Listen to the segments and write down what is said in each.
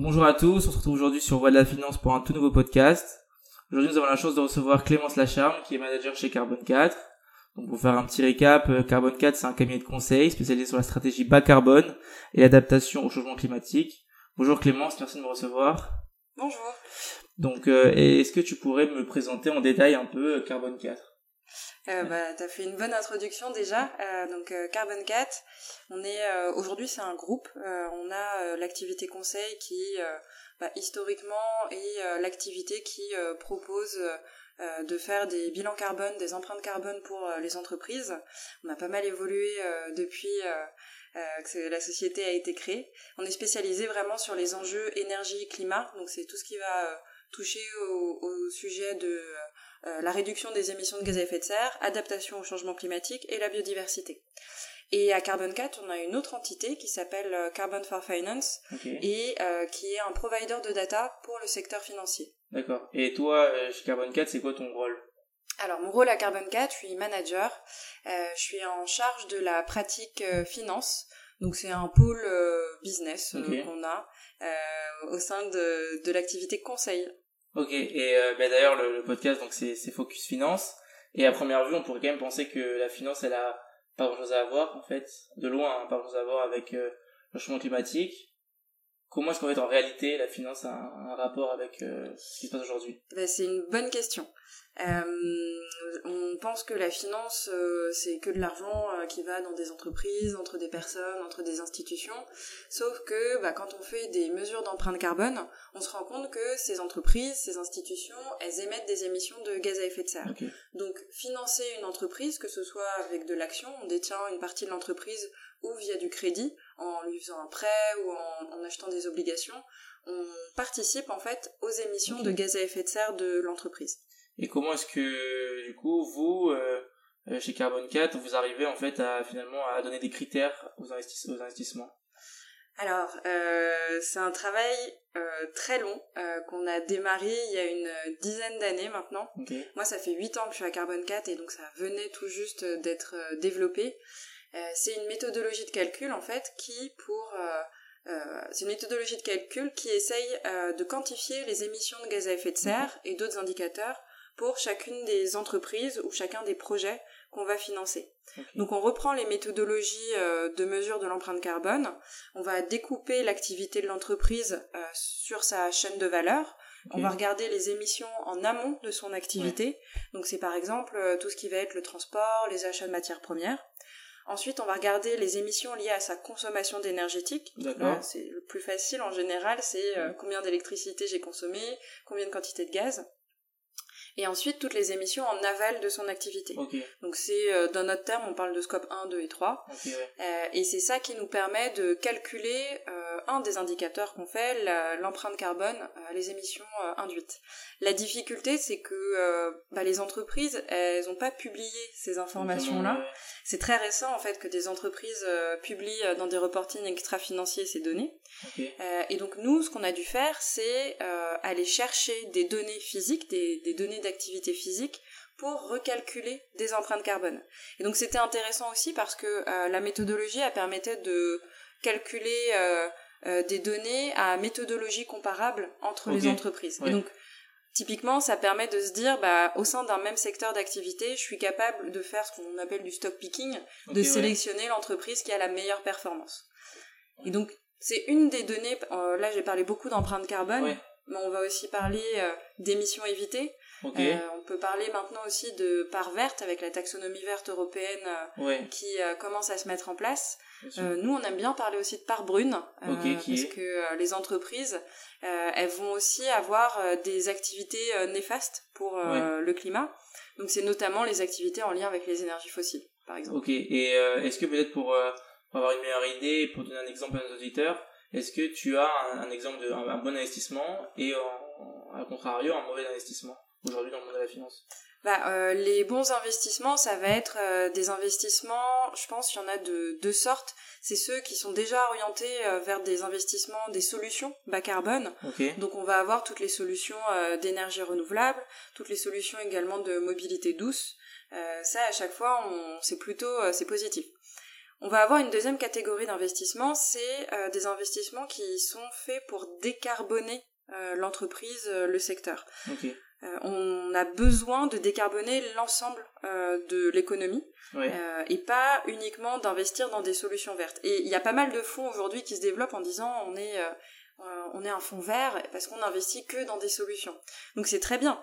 Bonjour à tous, on se retrouve aujourd'hui sur Voix de la Finance pour un tout nouveau podcast. Aujourd'hui, nous avons la chance de recevoir Clémence Lacharme, qui est manager chez Carbone 4. Donc, pour faire un petit récap, euh, Carbone 4, c'est un cabinet de conseil spécialisé sur la stratégie bas carbone et l'adaptation au changement climatique. Bonjour Clémence, merci de me recevoir. Bonjour. Donc, euh, est-ce que tu pourrais me présenter en détail un peu euh, Carbone 4 euh, bah, tu as fait une bonne introduction déjà. Euh, donc euh, Carbon 4, on est euh, aujourd'hui c'est un groupe. on a l'activité conseil qui bah, historiquement est l'activité qui propose de faire des bilans carbone, des empreintes carbone pour les entreprises. On a pas mal évolué depuis que la société a été créée. On est spécialisé vraiment sur les enjeux énergie-climat, donc c'est tout ce qui va toucher au, au sujet de euh, la réduction des émissions de gaz à effet de serre, adaptation au changement climatique et la biodiversité. Et à Carbon 4, on a une autre entité qui s'appelle euh, Carbon for Finance et euh, qui est un provider de data pour le secteur financier. D'accord. Et toi, chez Carbon 4, c'est quoi ton rôle? Alors mon rôle à Carbon 4, je suis manager, je suis en charge de la pratique finance, donc c'est un pôle business qu'on a au sein de, de l'activité conseil Ok, et euh, bah, d'ailleurs le, podcast donc c'est Focus Finance et à première vue on pourrait quand même penser que la finance elle a pas grand chose à voir en fait, de loin hein, pas grand chose à voir avec euh, le changement climatique. Comment est-ce qu'en fait en réalité la finance a un, rapport avec euh, ce qui se passe aujourd'hui? Bah, C'est une bonne question. Euh, on pense que la finance, euh, c'est que de l'argent qui va dans des entreprises, entre des personnes, entre des institutions. Sauf que bah, quand on fait des mesures d'empreinte carbone, on se rend compte que ces entreprises, ces institutions, elles émettent des émissions de gaz à effet de serre. Donc financer une entreprise, que ce soit avec de l'action, on détient une partie de l'entreprise ou via du crédit, en lui faisant un prêt ou en, achetant des obligations, on participe en fait aux émissions de gaz à effet de serre de l'entreprise. Et comment est-ce que, du coup, vous, euh, euh, chez Carbon 4, vous arrivez en fait à finalement à donner des critères aux, aux investissements? Alors, euh, c'est un travail euh, très long euh, qu'on a démarré il y a une dizaine d'années maintenant. Moi, ça fait 8 ans que je suis à Carbon 4 et donc ça venait tout juste d'être développé. C'est une méthodologie de calcul en fait qui, pour c'est une méthodologie de calcul qui essaye de quantifier les émissions de gaz à effet de serre et d'autres indicateurs pour chacune des entreprises ou chacun des projets qu'on va financer. Donc on reprend les méthodologies euh, de mesure de l'empreinte carbone, on va découper l'activité de l'entreprise euh, sur sa chaîne de valeur, on va regarder les émissions en amont de son activité, donc c'est par exemple euh, tout ce qui va être le transport, les achats de matières premières. Ensuite, on va regarder les émissions liées à sa consommation d'énergétique. C'est le plus facile en général, c'est combien d'électricité j'ai consommé, combien de quantité de gaz et ensuite toutes les émissions en aval de son activité. Donc c'est euh, dans notre terme on parle de scope 1, 2 et 3. Euh, et c'est ça qui nous permet de calculer euh, un des indicateurs qu'on fait, l'empreinte carbone, les émissions induites. La difficulté c'est que bah, les entreprises elles n'ont pas publié ces informations-là. C'est très récent en fait que des entreprises publient dans des reportings extra-financiers ces données. Et donc nous ce qu'on a dû faire c'est aller chercher des données physiques, des, des données d'activité physique pour recalculer des empreintes carbone. Et donc c'était intéressant aussi parce que euh, la méthodologie a permettait de calculer euh, euh, des données à méthodologie comparable entre les entreprises. Et donc typiquement ça permet de se dire bah au sein d'un même secteur d'activité, je suis capable de faire ce qu'on appelle du stock picking, de sélectionner l'entreprise qui a la meilleure performance. Et donc c'est une des données, là j'ai parlé beaucoup d'empreintes carbone, mais on va aussi parler d'émissions évitées. Euh, on peut parler maintenant aussi de part verte avec la taxonomie verte européenne euh, qui euh, commence à se mettre en place. nous, on aime bien parler aussi de part brune parce que les entreprises, elles vont aussi avoir des activités néfastes pour le climat. Donc, c'est notamment les activités en lien avec les énergies fossiles, par exemple. Ok. Et est-ce que peut-être pour, avoir une meilleure idée, pour donner un exemple à nos auditeurs, est-ce que tu as un, exemple de un, bon investissement et en, à contrario un mauvais investissement aujourd'hui dans le monde de la finance? Bah, euh, les bons investissements, ça va être euh, des investissements, je pense qu'il y en a de deux sortes. C'est ceux qui sont déjà orientés euh, vers des investissements, des solutions bas carbone. Donc on va avoir toutes les solutions d'énergie renouvelable, toutes les solutions également de mobilité douce. ça, à chaque fois, on, c'est plutôt c'est positif. On va avoir une deuxième catégorie d'investissements, c'est euh, des investissements qui sont faits pour décarboner euh, l'entreprise, euh, le secteur. on a besoin de décarboner l'ensemble de l'économie et pas uniquement d'investir dans des solutions vertes. Et il y a pas mal de fonds aujourd'hui qui se développent en disant on est on est un fonds vert parce qu'on investit que dans des solutions. Donc c'est très bien.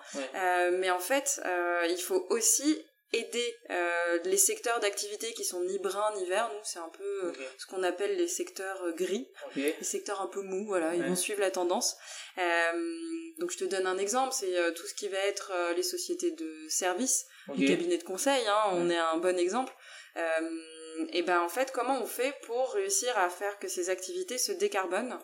mais en fait, il faut aussi aider euh, les secteurs d'activité qui sont ni bruns ni verts. Nous, c'est un peu euh, ce qu'on appelle les secteurs euh, gris, les secteurs un peu mous. Voilà, ils vont suivre la tendance. donc, je te donne un exemple. C'est tout ce qui va être les sociétés de services, les cabinets de conseil. Hein, on est un bon exemple. et ben en fait, comment on fait pour réussir à faire que ces activités se décarbonent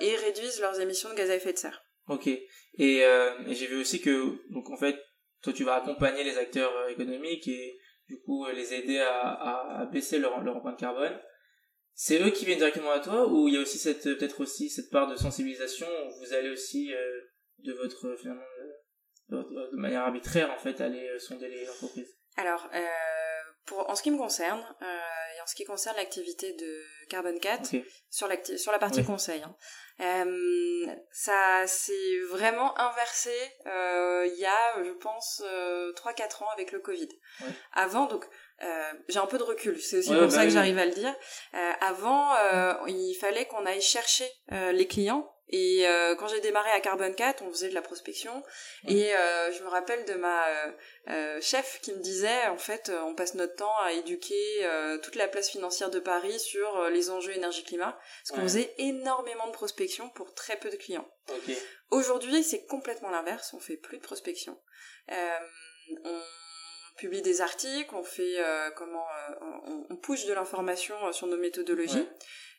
et réduisent leurs émissions de gaz à effet de serre? Ok. Et, et j'ai vu aussi que donc en fait toi tu vas accompagner les acteurs euh, économiques et du coup euh, les aider à, à, baisser leur, leur empreinte carbone. C'est eux qui viennent directement à toi ou il y a aussi cette peut-être aussi cette part de sensibilisation où vous allez aussi euh, de votre finalement de, manière arbitraire en fait aller sonder les entreprises? Alors pour en ce qui me concerne en ce qui concerne l'activité de Carbon 4 sur, sur la partie conseil. Hein. Euh, ça s'est vraiment inversé euh, il y a, je pense, euh, 3-4 ans avec le Covid. Avant, donc, euh, j'ai un peu de recul, c'est aussi pour bah ça que j'arrive à le dire. Avant, il fallait qu'on aille chercher les clients et euh, quand j'ai démarré à Carbon 4, on faisait de la prospection. Et euh, je me rappelle de ma euh, chef qui me disait, en fait, on passe notre temps à éduquer toute la place financière de Paris sur les enjeux énergie-climat. Parce qu'on faisait énormément de prospection pour très peu de clients. Aujourd'hui, c'est complètement l'inverse. On fait plus de prospection. on publie des articles, on fait comment, on, on, push de l'information sur nos méthodologies.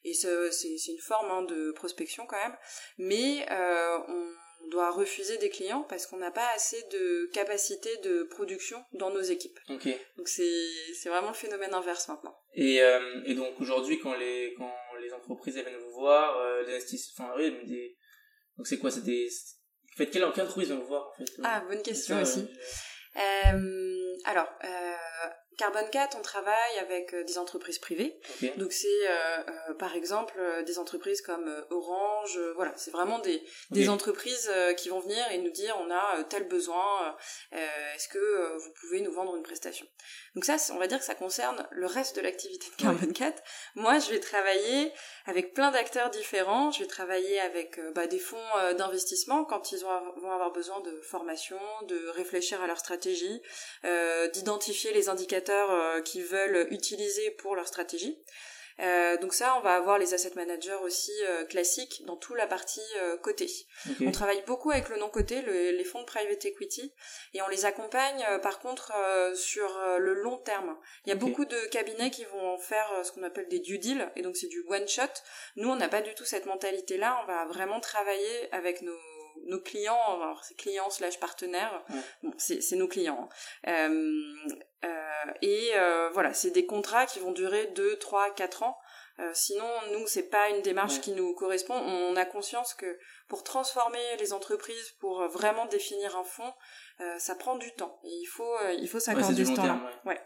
Et c'est une forme hein, de prospection quand même. Mais euh, on doit refuser des clients parce qu'on n'a pas assez de capacité de production dans nos équipes. Donc c'est vraiment le phénomène inverse maintenant. Et, euh, et donc aujourd'hui quand les, quand les entreprises viennent vous voir, euh, les enfin oui, des... donc c'est quoi C'est des... En fait, quelle, entreprise vient vous voir en fait? Ah, bonne question aussi. Euh, alors, euh, Carbon 4, on travaille avec euh, des entreprises privées. Donc c'est euh, euh, par exemple des entreprises comme Orange, voilà, c'est vraiment des, des entreprises qui vont venir et nous dire on a tel besoin, est-ce que vous pouvez nous vendre une prestation? Donc ça, on va dire que ça concerne le reste de l'activité de Carbon 4. Moi, je vais travailler avec plein d'acteurs différents, je vais travailler avec bah, des fonds d'investissement quand ils vont avoir besoin de formation, de réfléchir à leur stratégie, d'identifier les indicateurs euh, qui veulent utiliser pour leur stratégie. Euh, donc ça, on va avoir les asset managers aussi euh, classiques dans toute la partie côté. On travaille beaucoup avec le non côté, les fonds de private equity, et on les accompagne par contre sur le long terme. Il y a beaucoup de cabinets qui vont faire ce qu'on appelle des due deals, et donc c'est du one shot. Nous, on n'a pas du tout cette mentalité-là. On va vraiment travailler avec nos nos clients, alors c'est clients slash partenaires, bon, c'est nos clients. Hein. Euh, euh, et euh, voilà, c'est des contrats qui vont durer 2, 3, 4 ans. sinon, nous, c'est pas une démarche qui nous correspond. On a conscience que pour transformer les entreprises, pour vraiment définir un fonds, ça prend du temps. Et il faut, il faut s'accorder ce temps-là. Ouais.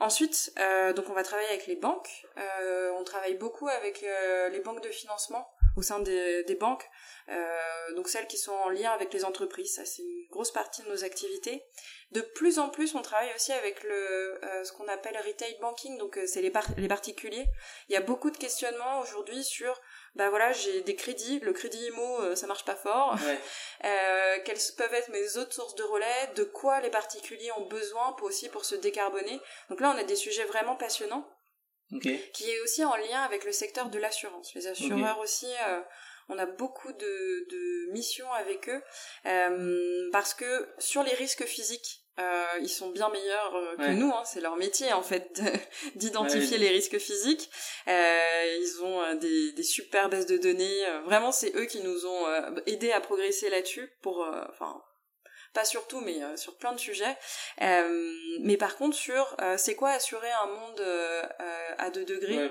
Ensuite, donc on va travailler avec les banques. on travaille beaucoup avec les banques de financement au sein des, des banques, euh, donc celles qui sont en lien avec les entreprises, ça c'est une grosse partie de nos activités. De plus en plus, on travaille aussi avec le euh, ce qu'on appelle retail banking, donc euh, c'est les, les particuliers. Il y a beaucoup de questionnements aujourd'hui sur bah voilà, j'ai des crédits, le crédit IMO, euh, ça marche pas fort. euh, quelles peuvent être mes autres sources de relais De quoi les particuliers ont besoin pour aussi pour se décarboner Donc là, on a des sujets vraiment passionnants qui est aussi en lien avec le secteur de l'assurance. Les assureurs aussi, euh, on a beaucoup de, de missions avec eux euh, parce que sur les risques physiques, euh, ils sont bien meilleurs euh, que nous. Hein, c'est leur métier en fait d'identifier les risques physiques. Euh, ils ont des, des super bases de données. vraiment, c'est eux qui nous ont aidés à progresser là-dessus pour, enfin pas sur tout, mais euh, sur plein de sujets. Euh, mais par contre, sur euh, c'est quoi assurer un monde à 2 degrés.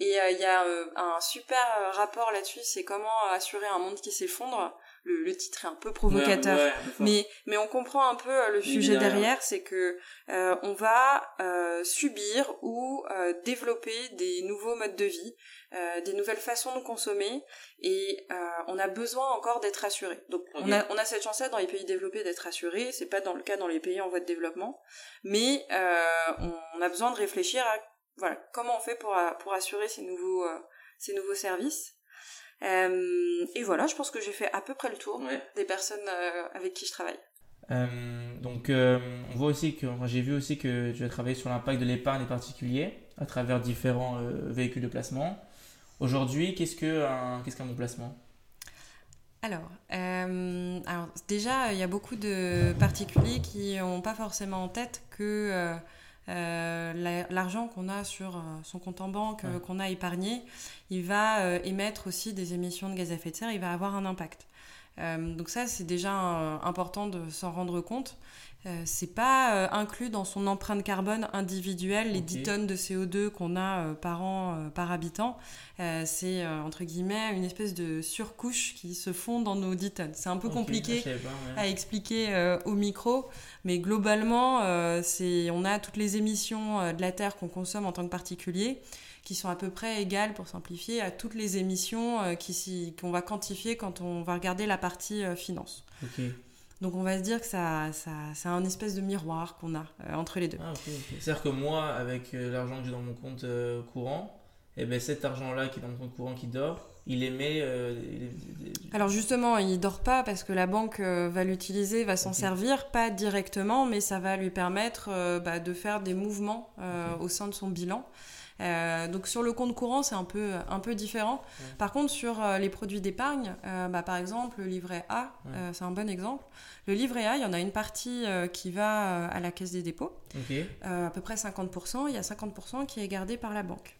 Et il y a un super rapport là-dessus, c'est comment assurer un monde qui s'effondre. Le, titre est un peu provocateur, mais mais on comprend un peu euh, le sujet derrière, c'est que euh, on va euh, subir ou développer des nouveaux modes de vie, des nouvelles façons de consommer, et on a besoin encore d'être assuré. Donc on a on a cette chance-là dans les pays développés d'être assuré, c'est pas dans le cas dans les pays en voie de développement, mais on, a besoin de réfléchir à voilà comment on fait pour pour assurer ces nouveaux ces nouveaux services. Euh, et voilà, je pense que j'ai fait à peu près le tour des personnes euh, avec qui je travaille. Euh, donc, on voit aussi que, j'ai vu aussi que tu as travaillé sur l'impact de l'épargne des particuliers à travers différents véhicules de placement. Aujourd'hui, qu'est-ce qu'un qu'est-ce qu'un bon placement? Alors, alors, déjà, il y a beaucoup de particuliers qui n'ont pas forcément en tête que euh, l'argent qu'on a sur euh, son compte en banque, euh, qu'on a épargné, il va émettre aussi des émissions de gaz à effet de serre, il va avoir un impact. Donc ça, c'est déjà important de s'en rendre compte. Euh, c'est pas euh, inclus dans son empreinte carbone individuelle, les 10 tonnes de CO2 qu'on a euh, par an, par habitant. c'est entre guillemets une espèce de surcouche qui se fond dans nos 10 tonnes. C'est un peu compliqué à expliquer au micro, mais globalement, c'est, on a toutes les émissions de la Terre qu'on consomme en tant que particulier qui sont à peu près égales, pour simplifier, à toutes les émissions qu'on va quantifier quand on va regarder la partie finance. Donc on va se dire que ça, ça, c'est un espèce de miroir qu'on a euh, entre les deux. Ah, C'est-à-dire que moi, avec euh, l'argent que j'ai dans mon compte euh, courant, et eh ben cet argent-là qui est dans mon compte courant qui dort, il émet. Alors justement, il dort pas parce que la banque va l'utiliser, va s'en servir, pas directement, mais ça va lui permettre bah, de faire des mouvements au sein de son bilan. Euh, donc sur le compte courant, c'est un peu, un peu différent. Par contre, sur euh, les produits d'épargne, euh, bah, par exemple, le livret A, c'est un bon exemple. Le livret A, il y en a une partie qui va à la caisse des dépôts, à peu près 50%. Il y a 50% qui est gardé par la banque.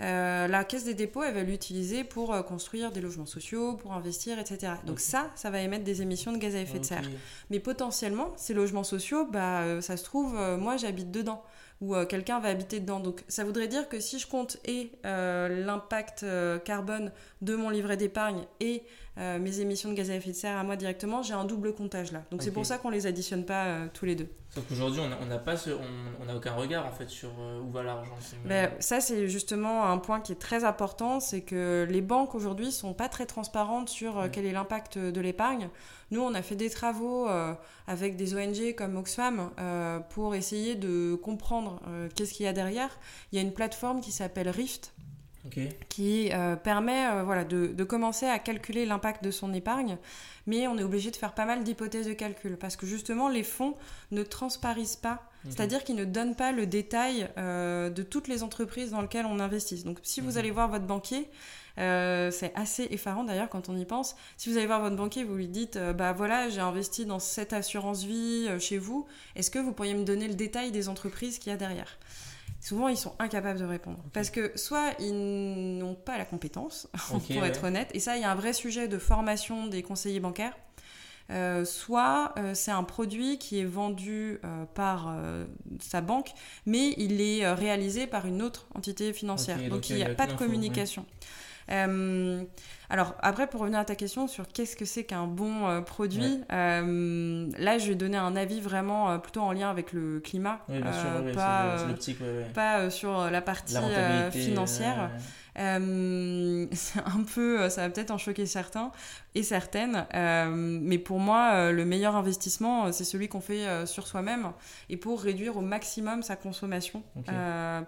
la caisse des dépôts, elle va l'utiliser pour construire des logements sociaux, pour investir, etc. Donc ça, ça va émettre des émissions de gaz à effet de serre. Mais potentiellement, ces logements sociaux, bah, ça se trouve, moi j'habite dedans ou euh, quelqu'un va habiter dedans. Donc ça voudrait dire que si je compte et euh, l'impact euh, carbone de mon livret d'épargne et mes émissions de gaz à effet de serre à moi directement, j'ai un double comptage là. Donc c'est pour ça qu'on les additionne pas tous les deux. Sauf qu'aujourd'hui on n'a pas on, aucun regard en fait sur où va l'argent. Ben, ça c'est justement un point qui est très important, c'est que les banques aujourd'hui sont pas très transparentes sur quel est l'impact de l'épargne. Nous, on a fait des travaux euh, avec des ONG comme Oxfam euh, pour essayer de comprendre euh, qu'est-ce qu'il y a derrière. Il y a une plateforme qui s'appelle Rift. qui permet voilà, de, commencer à calculer l'impact de son épargne, mais on est obligé de faire pas mal d'hypothèses de calcul, parce que justement les fonds ne transparissent pas, c'est-à-dire qu'ils ne donnent pas le détail de toutes les entreprises dans lesquelles on investit. Donc si vous allez voir votre banquier, euh, c'est assez effarant d'ailleurs quand on y pense. Si vous allez voir votre banquier, vous lui dites euh, Bah voilà, j'ai investi dans cette assurance vie euh, chez vous, est-ce que vous pourriez me donner le détail des entreprises qu'il y a derrière? Souvent, ils sont incapables de répondre. Parce que soit ils n'ont pas la compétence, pour être honnête, et ça, il y a un vrai sujet de formation des conseillers bancaires. soit c'est un produit qui est vendu par sa banque, mais il est réalisé par une autre entité financière. donc, il n'y a, pas de communication. Euh, alors après, pour revenir à ta question sur qu'est-ce que c'est qu'un bon euh, produit, euh, là je vais donner un avis vraiment plutôt en lien avec le climat, pas, sur la partie financière. c'est un peu, ça va peut-être en choquer certains et certaines, mais pour moi, le meilleur investissement, c'est celui qu'on fait sur soi-même et pour réduire au maximum sa consommation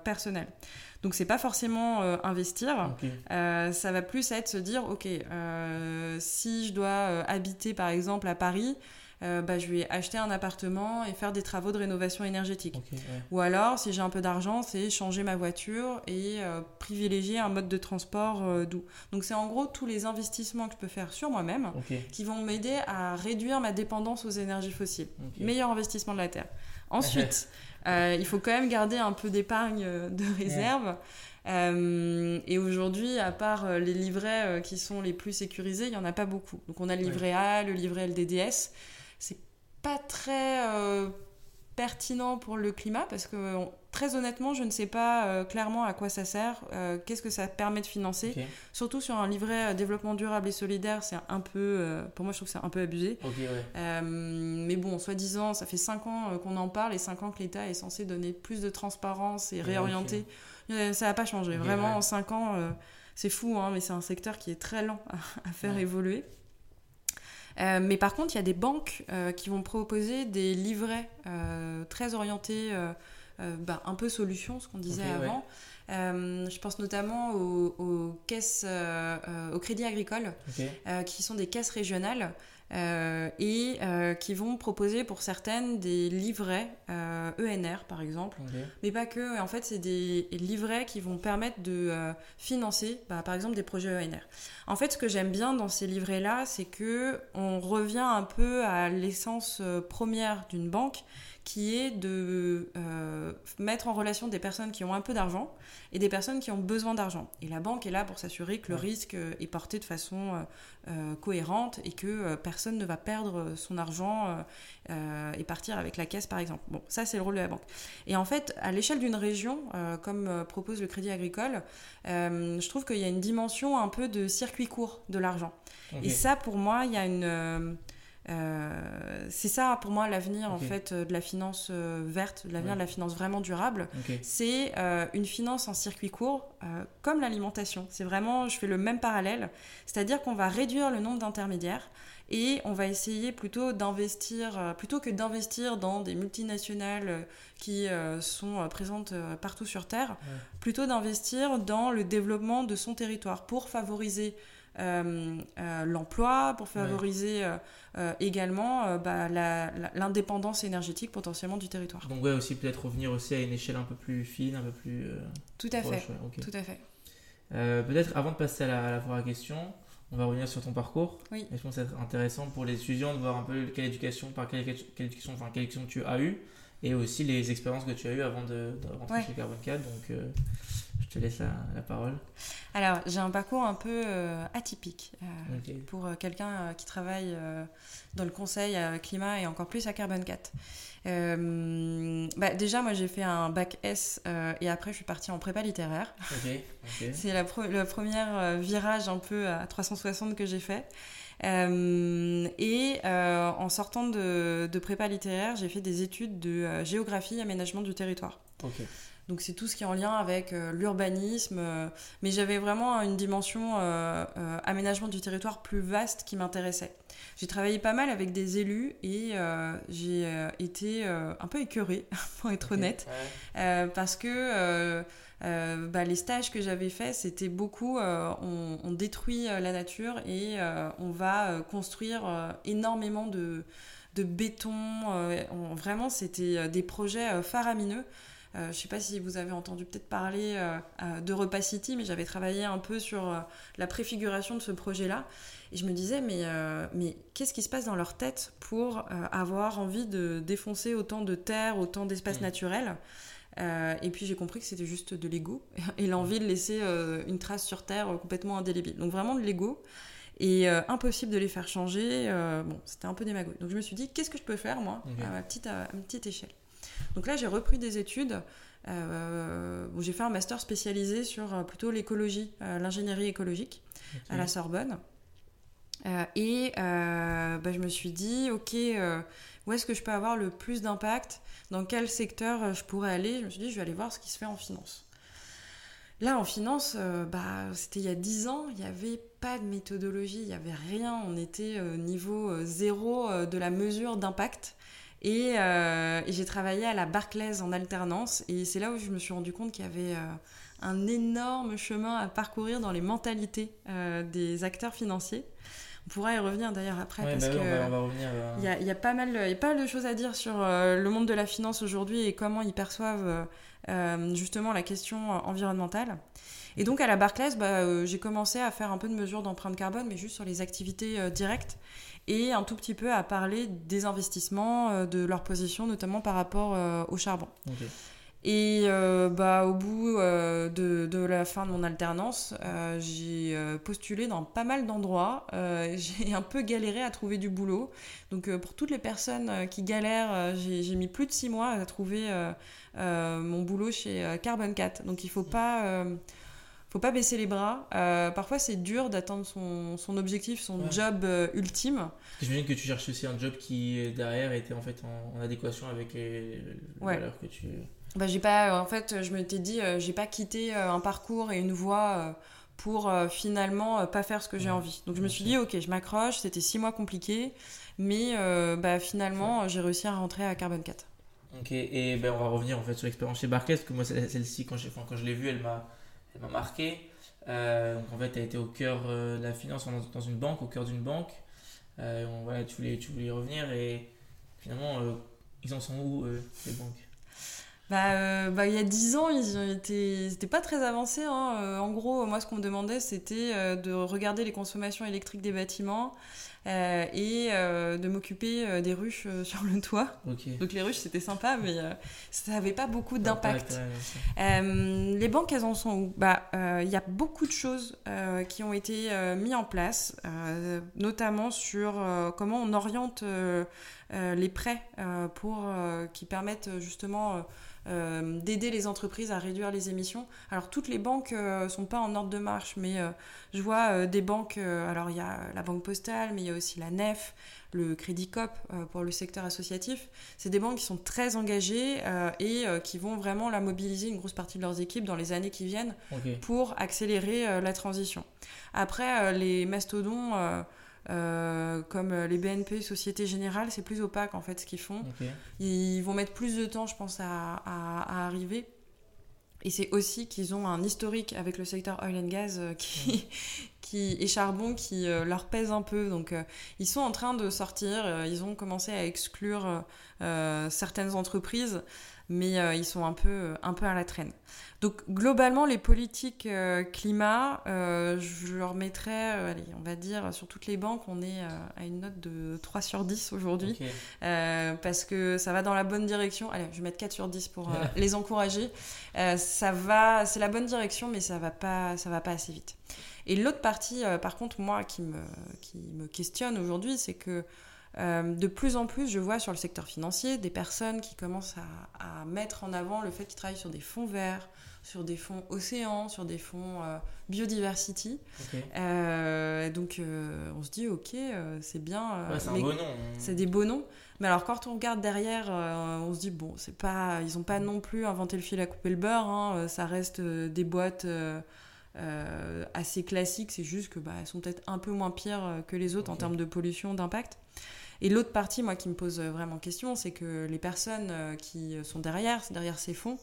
personnelle. Donc c'est pas forcément euh, investir, euh, ça va plus être se dire ok euh, si je dois habiter par exemple à Paris, bah, je vais acheter un appartement et faire des travaux de rénovation énergétique. Ou alors, si j'ai un peu d'argent, c'est changer ma voiture et privilégier un mode de transport doux. Donc, c'est en gros tous les investissements que je peux faire sur moi-même qui vont m'aider à réduire ma dépendance aux énergies fossiles. Meilleur investissement de la Terre. Ensuite, euh, il faut quand même garder un peu d'épargne euh, de réserve. Euh, et aujourd'hui, à part les livrets qui sont les plus sécurisés, il n'y en a pas beaucoup. Donc on a le livret A, le livret LDDS. C'est pas très pertinent pour le climat parce que très honnêtement, je ne sais pas euh, clairement à quoi ça sert, euh, qu'est-ce que ça permet de financer. Surtout sur un livret développement durable et solidaire, c'est un peu, pour moi, je trouve que c'est un peu abusé. mais bon, soi-disant, ça fait 5 ans qu'on en parle et 5 ans que l'État est censé donner plus de transparence et réorienter. Ça n'a pas changé. Vraiment, en 5 ans, c'est fou, hein, mais c'est un secteur qui est très lent à, faire évoluer. Euh, mais par contre, il y a des banques euh, qui vont proposer des livrets euh, très orientés, ben, un peu solutions, ce qu'on disait avant. je pense notamment aux, caisses, au crédit agricole, qui sont des caisses régionales euh, et euh, qui vont proposer pour certaines des livrets ENR euh, e par exemple, mais pas que. En fait, c'est des livrets qui vont permettre de financer, bah, par exemple, des projets ENR. En fait, ce que j'aime bien dans ces livrets-là, c'est que on revient un peu à l'essence première d'une banque, qui est de euh, mettre en relation des personnes qui ont un peu d'argent et des personnes qui ont besoin d'argent. Et la banque est là pour s'assurer que le risque euh, est porté de façon euh, cohérente et que personne ne va perdre son argent et partir avec la caisse, par exemple. Bon, ça, c'est le rôle de la banque. Et en fait, à l'échelle d'une région, comme propose le Crédit Agricole, je trouve qu'il y a une dimension un peu de circuit court de l'argent. Et ça, pour moi, il y a une euh, c'est ça pour moi l'avenir en fait de la finance euh, verte, l'avenir de la finance vraiment durable. C'est euh, une finance en circuit court comme l'alimentation. C'est vraiment, je fais le même parallèle, c'est-à-dire qu'on va réduire le nombre d'intermédiaires et on va essayer plutôt d'investir, plutôt que d'investir dans des multinationales qui sont présentes partout sur Terre, plutôt d'investir dans le développement de son territoire pour favoriser l'emploi, pour favoriser euh, également euh, bah, l'indépendance énergétique potentiellement du territoire. Donc ouais, aussi peut-être revenir aussi à une échelle un peu plus fine, un peu plus... Euh, tout à fait, tout à fait. peut-être avant de passer à la, à la première question, on va revenir sur ton parcours. Oui. je pense que c'est intéressant pour les étudiants de voir un peu quelle éducation, par quelle, quelle éducation, enfin, quelle éducation tu as eu et aussi les expériences que tu as eues avant de, rentrer chez Carbon 4. Donc, je te laisse la, parole. Alors, j'ai un parcours un peu euh, atypique euh, pour euh, quelqu'un qui travaille dans le conseil climat et encore plus à Carbon 4. Bah, déjà, moi, j'ai fait un bac S et après, je suis partie en prépa littéraire. C'est le premier virage un peu à 360 que j'ai fait. et en sortant de, de prépa littéraire, j'ai fait des études de géographie et aménagement du territoire. Donc c'est tout ce qui est en lien avec euh, l'urbanisme, euh, mais j'avais vraiment une dimension euh, aménagement du territoire plus vaste qui m'intéressait. J'ai travaillé pas mal avec des élus et j'ai été un peu écœurée, pour être honnête, parce que bah, les stages que j'avais faits, c'était beaucoup, on, détruit la nature et on va construire énormément de, de béton. vraiment, c'était des projets faramineux. Euh, je ne sais pas si vous avez entendu peut-être parler euh, euh, de Repas City, mais j'avais travaillé un peu sur la préfiguration de ce projet-là. Et je me disais, mais, mais qu'est-ce qui se passe dans leur tête pour avoir envie de défoncer autant de terre, autant d'espaces mmh. naturels et puis j'ai compris que c'était juste de l'ego et l'envie de laisser une trace sur Terre complètement indélébile. Donc vraiment de l'ego et impossible de les faire changer. bon, c'était un peu démagogue. Donc je me suis dit, qu'est-ce que je peux faire moi à, ma petite, à ma petite échelle? Donc là, j'ai repris des études euh, où j'ai fait un master spécialisé sur euh, plutôt l'écologie, euh, l'ingénierie écologique à la Sorbonne. et bah, je me suis dit, ok, où est-ce que je peux avoir le plus d'impact? Dans quel secteur je pourrais aller? Je me suis dit, je vais aller voir ce qui se fait en finance. Là, en finance, bah, c'était il y a 10 ans, il n'y avait pas de méthodologie, il n'y avait rien. On était au niveau zéro de la mesure d'impact. Euh, et, j'ai travaillé à la Barclays en alternance. Et c'est là où je me suis rendu compte qu'il y avait euh, un énorme chemin à parcourir dans les mentalités euh, des acteurs financiers. On pourra y revenir d'ailleurs après parce qu'il il y, a, y a pas mal, y a pas mal de choses à dire sur le monde de la finance aujourd'hui et comment ils perçoivent justement la question environnementale. Et donc à la Barclays, bah, j'ai commencé à faire un peu de mesures d'empreinte carbone, mais juste sur les activités directes et un tout petit peu à parler des investissements, euh, de leur position, notamment par rapport euh, au charbon. Et euh, bah, au bout euh, de, de, la fin de mon alternance, euh, j'ai postulé dans pas mal d'endroits. j'ai un peu galéré à trouver du boulot. Donc pour toutes les personnes qui galèrent, j'ai mis plus de six mois à trouver mon boulot chez Carbon 4. Donc il faut pas faut pas baisser les bras. parfois, c'est dur d'atteindre son, son, objectif, son job ultime. J'imagine que tu cherches aussi un job qui, derrière, était en fait en, adéquation avec les, valeurs que tu bah, j'ai pas en fait je m'étais dit euh, j'ai pas quitté euh, un parcours et une voie euh, pour finalement pas faire ce que j'ai envie. Donc je me suis dit ok je m'accroche c'était six mois compliqués mais bah, finalement j'ai réussi à rentrer à Carbon 4 ok et ben on va revenir en fait sur l'expérience chez Barclays parce que moi celle-ci quand, quand je l'ai vue elle m'a m'a marqué donc en fait tu as été au cœur de la finance dans une banque au cœur d'une banque voilà, tu voulais tu voulais y revenir et finalement ils en sont où les banques? Bah, euh, bah, il y a 10 ans, ils étaient, c'était pas très avancé. Hein. Euh, en gros, moi, ce qu'on me demandait, c'était euh, de regarder les consommations électriques des bâtiments et de m'occuper des ruches sur le toit. Donc les ruches, c'était sympa, mais ça n'avait pas beaucoup d'impact. les banques, elles en sont où? Bah, il y a beaucoup de choses qui ont été mises en place, notamment sur comment on oriente les prêts pour qui permettent justement euh, d'aider les entreprises à réduire les émissions. Alors toutes les banques ne euh, sont pas en ordre de marche, mais euh, je vois des banques, alors il y a la Banque Postale, mais il y a aussi la NEF, le Crédit Cop pour le secteur associatif. C'est des banques qui sont très engagées et qui vont vraiment la mobiliser une grosse partie de leurs équipes dans les années qui viennent pour accélérer la transition. Après, les mastodons euh, comme les BNP, Société Générale, c'est plus opaque en fait ce qu'ils font. Ils vont mettre plus de temps, je pense, à, arriver. Et c'est aussi qu'ils ont un historique avec le secteur oil and gas euh, qui, qui, et charbon qui euh, leur pèse un peu. Donc ils sont en train de sortir, ils ont commencé à exclure certaines entreprises, mais ils sont un peu, un peu à la traîne. Donc globalement, les politiques euh, climat, euh, je leur mettrais, euh, allez, on va dire, sur toutes les banques, on est à une note de 3 sur 10 aujourd'hui, parce que ça va dans la bonne direction. Allez, je vais mettre 4 sur 10 pour les encourager. ça va, c'est la bonne direction, mais ça va pas, ça va pas assez vite. Et l'autre partie, par contre, moi, qui me, qui me questionne aujourd'hui, c'est que de plus en plus, je vois sur le secteur financier des personnes qui commencent à, à mettre en avant le fait qu'ils travaillent sur des fonds verts, sur des fonds océans, sur des fonds euh, biodiversity. Euh, donc euh, on se dit ok, c'est bien. c'est un beau nom. C'est des beaux noms. Mais alors quand on regarde derrière, on se dit bon, c'est pas, ils ont pas non plus inventé le fil à couper le beurre. Hein, ça reste des boîtes. Assez classiques, c'est juste que bah, elles sont peut-être un peu moins pires que les autres en termes de pollution, d'impact. Et l'autre partie, moi, qui me pose vraiment question, c'est que les personnes qui sont derrière, derrière ces fonds,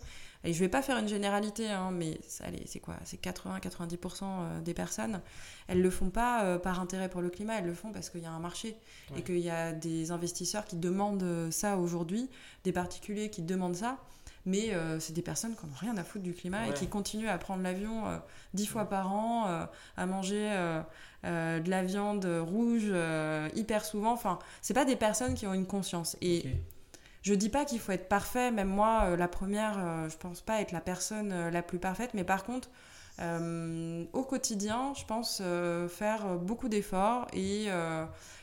et je vais pas faire une généralité, hein, mais c'est quoi? C'est 80-90% euh, des personnes, elles le font pas euh, par intérêt pour le climat, elles le font parce qu'il y a un marché. Et qu'il y a des investisseurs qui demandent euh, ça aujourd'hui, des particuliers qui demandent ça. Mais c'est des personnes qui n'ont rien à foutre du climat et qui continuent à prendre l'avion dix fois par an, à manger de la viande rouge hyper souvent. Enfin, c'est pas des personnes qui ont une conscience. Et je dis pas qu'il faut être parfait, même moi, euh, la première, euh, je pense pas être la personne euh, la plus parfaite, mais par contre, au quotidien, je pense faire beaucoup d'efforts et,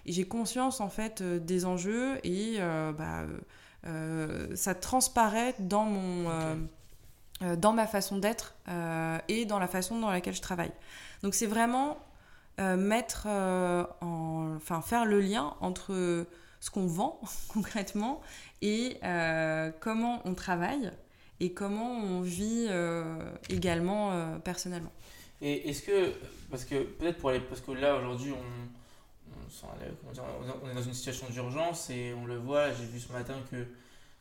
j'ai conscience en fait des enjeux et bah, ça transparaît dans mon dans ma façon d'être et dans la façon dans laquelle je travaille. Donc c'est vraiment mettre en, enfin faire le lien entre ce qu'on vend concrètement et euh, comment on travaille et comment on vit euh, également euh, personnellement. Et est-ce que, parce que peut-être pour aller, parce que là aujourd'hui on, on, est dans une situation d'urgence et on le voit, j'ai vu ce matin que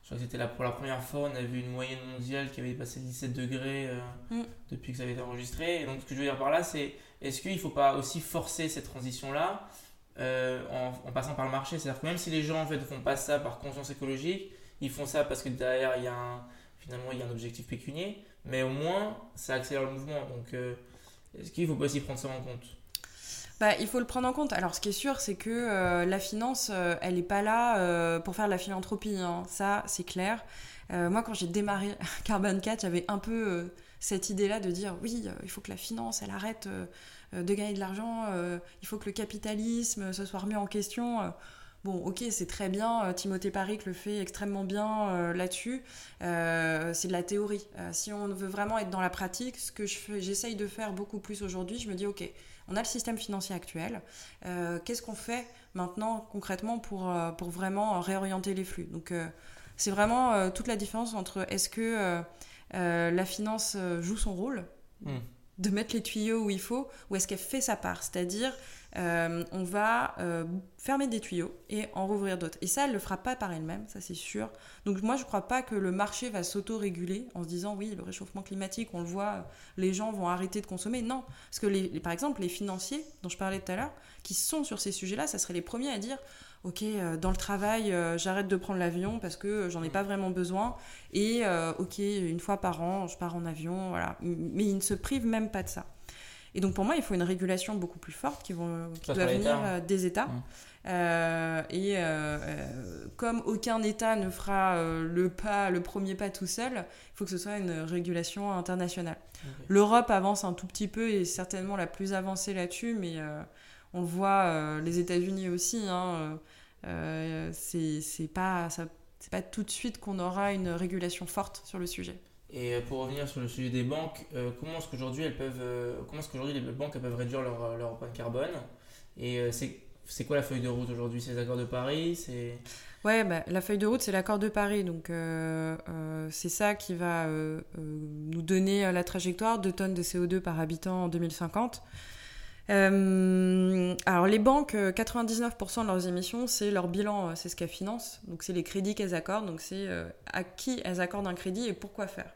je crois que c'était là pour la première fois, on a vu une moyenne mondiale qui avait dépassé 17 degrés mm. depuis que ça avait été enregistré. Et donc ce que je veux dire par là, c'est est-ce qu'il ne faut pas aussi forcer cette transition-là euh, en, passant par le marché? C'est-à-dire que même si les gens en fait font pas ça par conscience écologique, ils font ça parce que derrière il y a un, finalement il y a un objectif pécunier, mais au moins ça accélère le mouvement. Donc euh, est-ce qu'il faut pas aussi prendre ça en compte? Bah, il faut le prendre en compte. Alors, ce qui est sûr, c'est que euh, la finance, elle n'est pas là pour faire de la philanthropie. Hein. Ça, c'est clair. moi, quand j'ai démarré Carbon 4, j'avais un peu cette idée-là de dire oui, il faut que la finance, elle arrête de gagner de l'argent, il faut que le capitalisme se soit remis en question. Bon, ok, c'est très bien. Euh, Timothée Paric le fait extrêmement bien euh, là-dessus. Euh, c'est de la théorie. si on veut vraiment être dans la pratique, ce que j'essaye de faire beaucoup plus aujourd'hui, je me dis, ok, on a le système financier actuel. Qu'est-ce qu'on fait maintenant concrètement pour, pour vraiment réorienter les flux? Donc, c'est vraiment toute la différence entre est-ce que la finance joue son rôle hmm. De mettre les tuyaux où il faut, ou est-ce qu'elle fait sa part? C'est-à-dire euh, on va euh, fermer des tuyaux et en rouvrir d'autres. Et ça, elle ne le fera pas par elle-même, ça c'est sûr. Donc moi, je ne crois pas que le marché va s'auto-réguler en se disant oui, le réchauffement climatique, on le voit, les gens vont arrêter de consommer. Non, parce que par exemple, les financiers dont je parlais tout à l'heure, qui sont sur ces sujets-là, ça serait les premiers à dire ok, euh, dans le travail, j'arrête de prendre l'avion parce que j'en ai pas vraiment besoin. Et ok, une fois par an, je pars en avion, voilà. Mais ils ne se privent même pas de ça. Et donc pour moi, il faut une régulation beaucoup plus forte qui, vont, qui doit venir euh, des États. Mmh. Euh, et euh, comme aucun État ne fera le pas, le premier pas tout seul, il faut que ce soit une régulation internationale. L'Europe avance un tout petit peu et est certainement la plus avancée là-dessus, mais on voit, les États-Unis aussi. Hein, c'est pas, pas tout de suite qu'on aura une régulation forte sur le sujet. Et euh, pour revenir sur le sujet des banques, euh, comment est-ce qu'aujourd'hui elles peuvent, euh, comment est-ce qu'aujourd'hui les banques peuvent réduire leur, leur empreinte carbone? Et c'est, c'est quoi la feuille de route aujourd'hui? C'est les accords de Paris? C'est Ouais, bah, la feuille de route, c'est l'accord de Paris. Donc, c'est ça qui va nous donner la trajectoire de tonnes de CO2 par habitant en 2050. Alors, les banques, 99% de leurs émissions, c'est leur bilan, c'est ce qu'elles financent. Donc, c'est les crédits qu'elles accordent. Donc, c'est à qui elles accordent un crédit et pourquoi faire.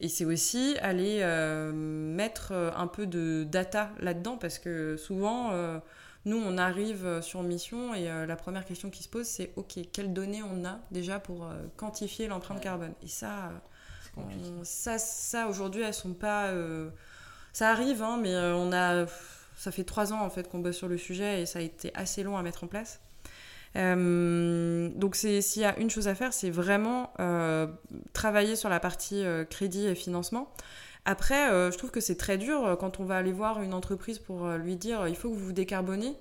Et c'est aussi aller euh, mettre euh, un peu de data là-dedans parce que souvent, euh, nous, on arrive sur mission et la première question qui se pose, c'est OK, quelles données on a déjà pour quantifier l'empreinte carbone? Et ça, ça, ça aujourd'hui, elles sont pas. ça arrive, hein, mais on a. Ça fait trois ans en fait qu'on bosse sur le sujet et ça a été assez long à mettre en place. Euh, donc s'il y a une chose à faire, c'est vraiment euh, travailler sur la partie euh, crédit et financement. Après, je trouve que c'est très dur quand on va aller voir une entreprise pour lui dire il faut que vous vous décarbonez.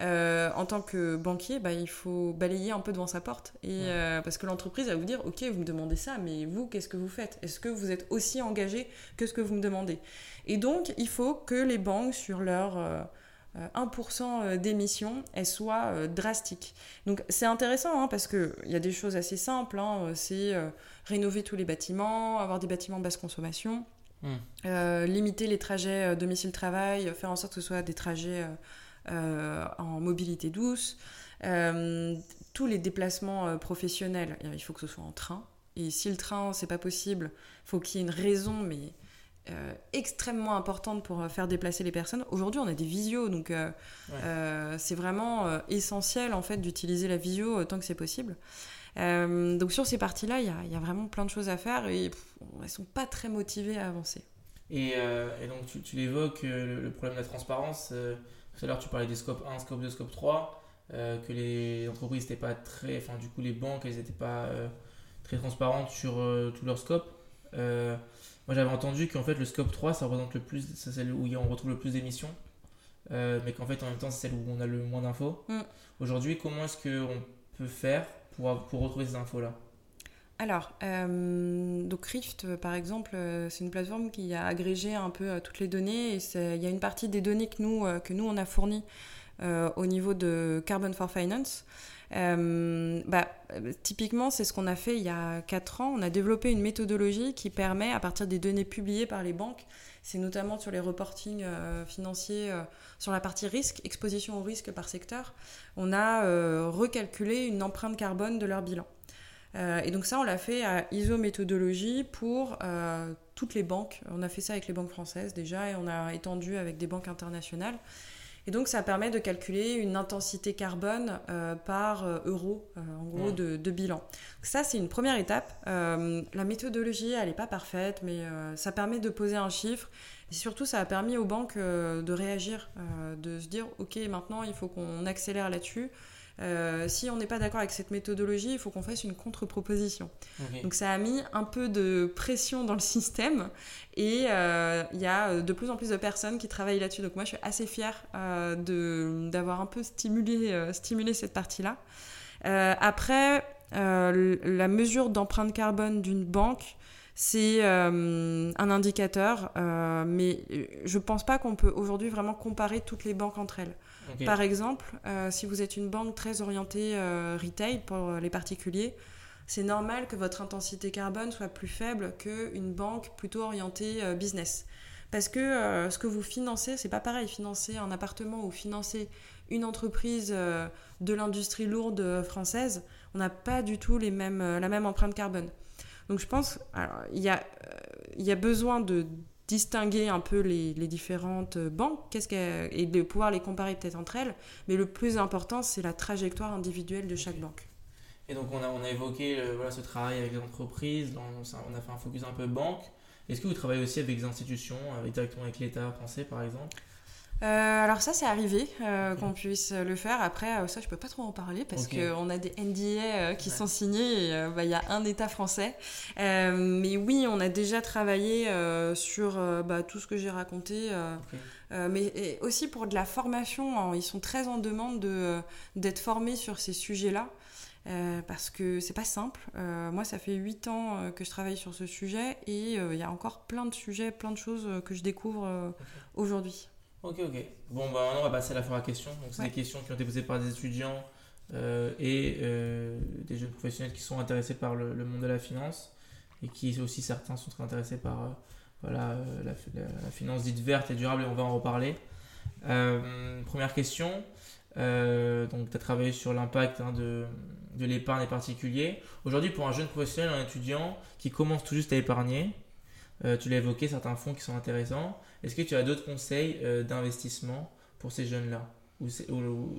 En tant que banquier, bah, il faut balayer un peu devant sa porte. Et, parce que l'entreprise va vous dire, OK, vous me demandez ça, mais vous, qu'est-ce que vous faites? Est-ce que vous êtes aussi engagé que ce que vous me demandez? Et donc, il faut que les banques, sur leur 1% euh, euh, d'émissions, elle soit euh, drastique. Donc c'est intéressant hein, parce qu'il y a des choses assez simples, hein, c'est rénover tous les bâtiments, avoir des bâtiments basse consommation, hmm. limiter les trajets domicile-travail, faire en sorte que ce soit des trajets en mobilité douce, tous les déplacements professionnels, il faut que ce soit en train. Et si le train, c'est pas possible, il faut qu'il y ait une raison, mais euh, extrêmement importante pour euh, faire déplacer les personnes. Aujourd'hui, on a des visios, donc euh, c'est vraiment essentiel en fait d'utiliser la visio tant que c'est possible. donc sur ces parties-là, il y, y a, vraiment plein de choses à faire et elles sont pas très motivées à avancer. Et, et donc tu, tu l'évoques, le, problème de la transparence. Tout à l'heure, tu parlais des scope 1, scope 2, scope 3, que les entreprises n'étaient pas très, enfin du coup les banques, elles n'étaient pas très transparentes sur tous leurs scopes. Moi j'avais entendu qu'en fait le scope 3 ça représente le plus, c'est celle où on retrouve le plus d'émissions, euh, mais qu'en fait en même temps c'est celle où on a le moins d'infos. Mm. Aujourd'hui comment est-ce qu'on peut faire pour, pour retrouver ces infos là alors, euh, donc Rift, par exemple, euh, c'est une plateforme qui a agrégé un peu toutes les données et il y a une partie des données que nous, que nous on a fournies au niveau de Carbon for Finance. Euh, bah, typiquement, c'est ce qu'on a fait il y a 4 ans. On a développé une méthodologie qui permet, à partir des données publiées par les banques, c'est notamment sur les reportings euh, financiers, euh, sur la partie risque, exposition au risque par secteur, on a recalculé une empreinte carbone de leur bilan. Et donc ça, on l'a fait à ISO méthodologie pour toutes les banques. On a fait ça avec les banques françaises déjà et on a étendu avec des banques internationales. Et donc, ça permet de calculer une intensité carbone euh, par euh, euro, euh, en gros, de, bilan. ça, c'est une première étape. la méthodologie, elle n'est pas parfaite, mais ça permet de poser un chiffre. Et surtout, ça a permis aux banques de réagir, de se dire, OK, maintenant, il faut qu'on accélère là-dessus. Euh, si on n'est pas d'accord avec cette méthodologie, il faut qu'on fasse une contre-proposition. Donc ça a mis un peu de pression dans le système et euh, il y a de plus en plus de personnes qui travaillent là-dessus. Donc moi je suis assez fière euh, d'avoir un peu stimulé, stimulé cette partie-là. après, la mesure d'empreinte carbone d'une banque, c'est un indicateur, mais je ne pense pas qu'on peut aujourd'hui vraiment comparer toutes les banques entre elles. Par exemple, euh, si vous êtes une banque très orientée euh, retail pour les particuliers, c'est normal que votre intensité carbone soit plus faible qu'une banque plutôt orientée euh, business. Parce que ce que vous financez, c'est pas pareil. Financer un appartement ou financer une entreprise de l'industrie lourde française, on n'a pas du tout les mêmes, la même empreinte carbone. Donc je pense, il y y a besoin de distinguer un peu les, différentes banques qu'est-ce et de pouvoir les comparer peut-être entre elles. Mais le plus important, c'est la trajectoire individuelle de chaque banque. Et donc, on a, on a évoqué voilà, ce travail avec les entreprises, on a fait un focus un peu banque. Est-ce que vous travaillez aussi avec des institutions, avec, directement avec l'État français par exemple? Euh, alors ça c'est arrivé euh, qu'on puisse le faire. Après euh, ça je peux pas trop en parler parce qu'on a des NDA qui sont signés et bah, il y a un État français. mais oui on a déjà travaillé sur bah, tout ce que j'ai raconté. mais aussi pour de la formation, hein. ils sont très en demande de, d'être formés sur ces sujets-là. parce que c'est pas simple. moi, ça fait 8 ans que je travaille sur ce sujet et il y a encore plein de sujets, plein de choses que je découvre aujourd'hui. Ok, ok. Bon, bah maintenant on va passer à la fois à questions. Donc, c'est des questions qui ont été posées par des étudiants euh, et euh, des jeunes professionnels qui sont intéressés par le, monde de la finance et qui aussi certains sont très intéressés par euh, voilà, la, finance dite verte et durable et on va en reparler. première question. donc, tu as travaillé sur l'impact hein, de, de l'épargne des particuliers. Aujourd'hui, pour un jeune professionnel, un étudiant qui commence tout juste à épargner, tu l'as évoqué, certains fonds qui sont intéressants. Est-ce que tu as d'autres conseils euh, d'investissement pour ces jeunes-là? Ou,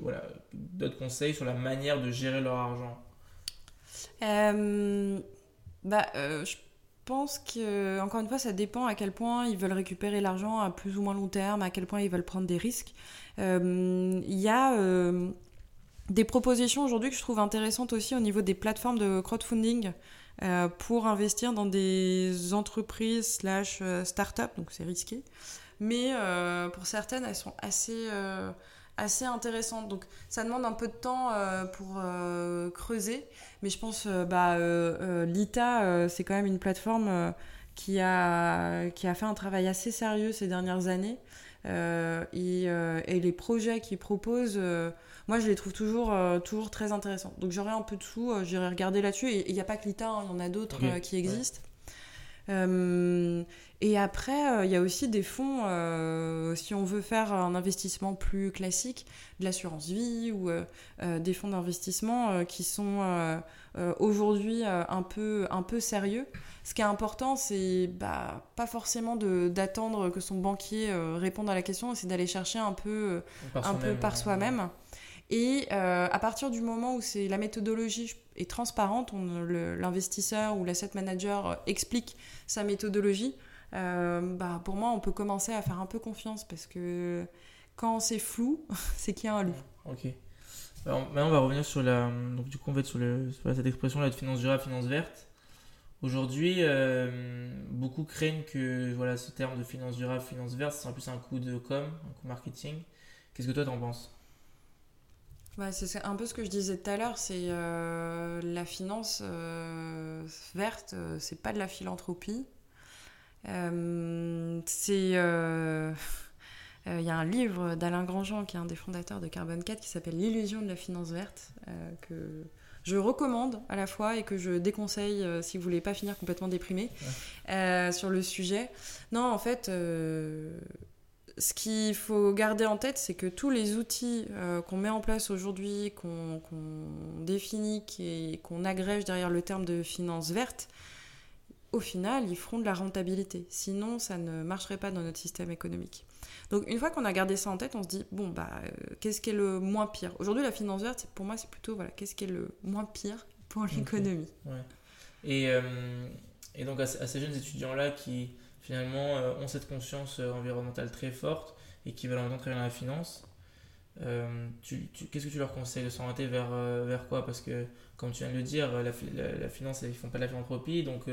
voilà, d'autres conseils sur la manière de gérer leur argent? Euh, bah, euh, Je pense que, encore une fois, ça dépend à quel point ils veulent récupérer l'argent à plus ou moins long terme, à quel point ils veulent prendre des risques. Il y a des propositions aujourd'hui que je trouve intéressantes aussi au niveau des plateformes de crowdfunding. Euh, pour investir dans des entreprises slash euh, start-up, donc c'est risqué. Mais euh, pour certaines, elles sont assez, assez intéressantes. Donc ça demande un peu de temps pour creuser. Mais je pense bah, l'ITA, c'est quand même une plateforme qui, a, qui a fait un travail assez sérieux ces dernières années. Et, et, les projets qu'ils proposent moi je les trouve toujours, euh, toujours très intéressants. Donc j'aurais un peu de sous, euh, j'irai regarder là-dessus. Et il n'y a pas que l'ITA, hein, il y en a d'autres euh, qui existent. Et après, il y a aussi des fonds, si on veut faire un investissement plus classique, de l'assurance vie ou des fonds d'investissement qui sont aujourd'hui un, peu, un peu sérieux. Ce qui est important, c'est bah, pas forcément d'attendre que son banquier réponde à la question, c'est d'aller chercher un peu par un peu par soi-même. Et euh, à partir du moment où c'est la méthodologie est transparente, l'investisseur ou l'asset manager explique sa méthodologie, euh, bah, pour moi, on peut commencer à faire un peu confiance parce que quand c'est flou, c'est qu'il y a un loup. Ok. maintenant, on va revenir sur la. Donc, du coup, on sur, le, cette expression-là de finance durable, finance verte. Aujourd'hui, euh, beaucoup craignent que voilà, ce terme de finance durable, finance verte, c'est en plus un coup de com, un coup marketing. Qu'est-ce que toi, t'en penses? C'est un peu ce que je disais tout à l'heure, c'est euh, la finance euh, verte, euh, c'est pas de la philanthropie. c'est il y a un livre d'Alain Grandjean, qui est un des fondateurs de Carbon 4, qui s'appelle L'illusion de la finance verte, que je recommande à la fois et que je déconseille si vous voulez pas finir complètement déprimé sur le sujet. Non, en fait, ce qu'il faut garder en tête, c'est que tous les outils euh, qu'on met en place aujourd'hui, qu'on définit et qu'on agrège derrière le terme de finance verte, au final, ils feront de la rentabilité. Sinon, ça ne marcherait pas dans notre système économique. Donc, une fois qu'on a gardé ça en tête, on se dit, bon, bah, euh, qu'est-ce qui est le moins pire? Aujourd'hui, la finance verte, pour moi, c'est plutôt, voilà, qu'est-ce qui est le moins pire pour l'économie? Et, euh, et, donc, à ces jeunes étudiants-là qui finalement euh, ont cette conscience euh, environnementale très forte et qui veulent en même temps travailler dans la finance. qu'est-ce que tu leur conseilles de s'orienter vers, vers quoi? Parce que, comme tu viens de le dire, la, finance, ils font pas de la philanthropie. Donc,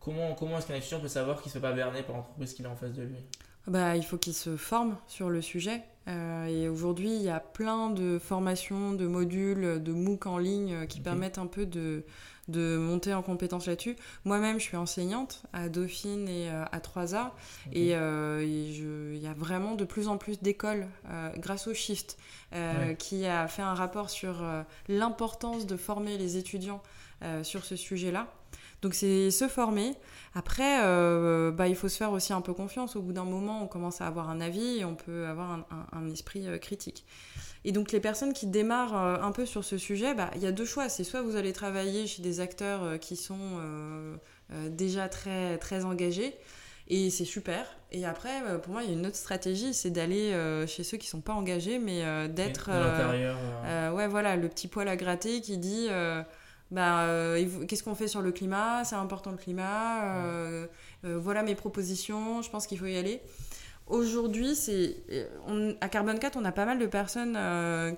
comment, comment est-ce qu'un étudiant peut savoir qu'il ne se fait pas berner par l'entreprise qu'il a en face de lui? Bah, il faut qu'il se forme sur le sujet. Euh, et aujourd'hui, il y a plein de formations, de modules, de MOOC en ligne euh, qui permettent un peu de, de monter en compétence là-dessus. Moi-même, je suis enseignante à Dauphine et euh, à 3A. Et, il y a vraiment de plus en plus d'écoles, grâce au Shift, qui a fait un rapport sur l'importance de former les étudiants sur ce sujet-là. Donc c'est se former. Après, euh, bah, il faut se faire aussi un peu confiance. Au bout d'un moment, on commence à avoir un avis et on peut avoir un, esprit euh, critique. Et donc les personnes qui démarrent euh, un peu sur ce sujet, bah, il y a deux choix. C'est soit vous allez travailler chez des acteurs qui sont déjà très, très engagés. Et c'est super. Et après, pour moi, il y a une autre stratégie, c'est d'aller chez ceux qui sont pas engagés, mais d'être... ouais, voilà, le petit poil à gratter qui dit bah, euh, qu'est-ce qu'on fait sur le climat? C'est important le climat. Euh, euh, voilà mes propositions. Je pense qu'il faut y aller. Aujourd'hui, c'est à Carbone 4, on a pas mal de personnes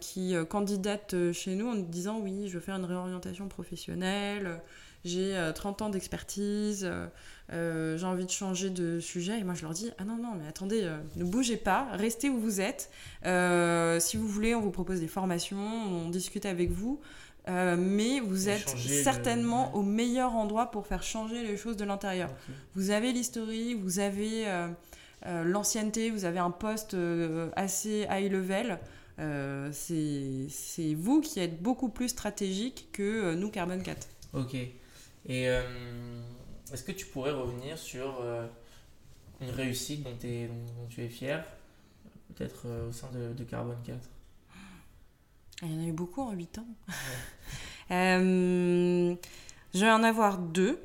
qui candidatent chez nous en disant oui, je veux faire une réorientation professionnelle, j'ai 30 ans d'expertise, j'ai envie de changer de sujet. Et moi, je leur dis ah non, non, mais attendez, ne bougez pas, restez où vous êtes. si vous voulez, on vous propose des formations, on discute avec vous. Euh, mais vous êtes certainement au meilleur endroit pour faire changer les choses de l'intérieur. Vous avez l'historique, vous avez euh, euh, l'ancienneté, vous avez un poste assez high level. c'est vous qui êtes beaucoup plus stratégique que nous, Carbon 4. Ok. Et est-ce que tu pourrais revenir sur une réussite dont, tu es fier, peut-être au sein de, de Carbone 4 il y en a eu beaucoup en 8 ans. euh, je vais en avoir deux.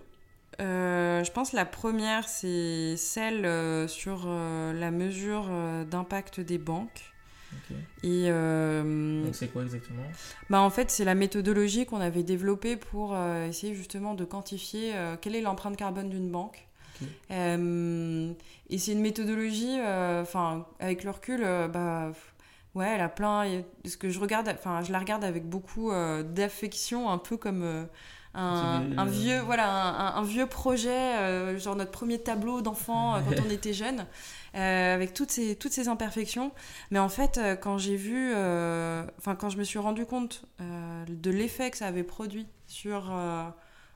Euh, je pense que la première, c'est celle euh, sur la mesure d'impact des banques. Et Donc c'est quoi exactement? bah En fait, c'est la méthodologie qu'on avait développée pour essayer justement de quantifier quelle est l'empreinte carbone d'une banque. et c'est une méthodologie, enfin, avec le recul, bah, Ouais, elle a plein. Ce que je regarde, enfin, je la regarde avec beaucoup euh, d'affection, un peu comme euh, un, vieux, voilà, un, vieux projet, euh, genre notre premier tableau d'enfant quand on était jeune, avec toutes ces toutes ces imperfections. Mais en fait, quand j'ai vu, enfin, quand je me suis rendu compte de l'effet que ça avait produit sur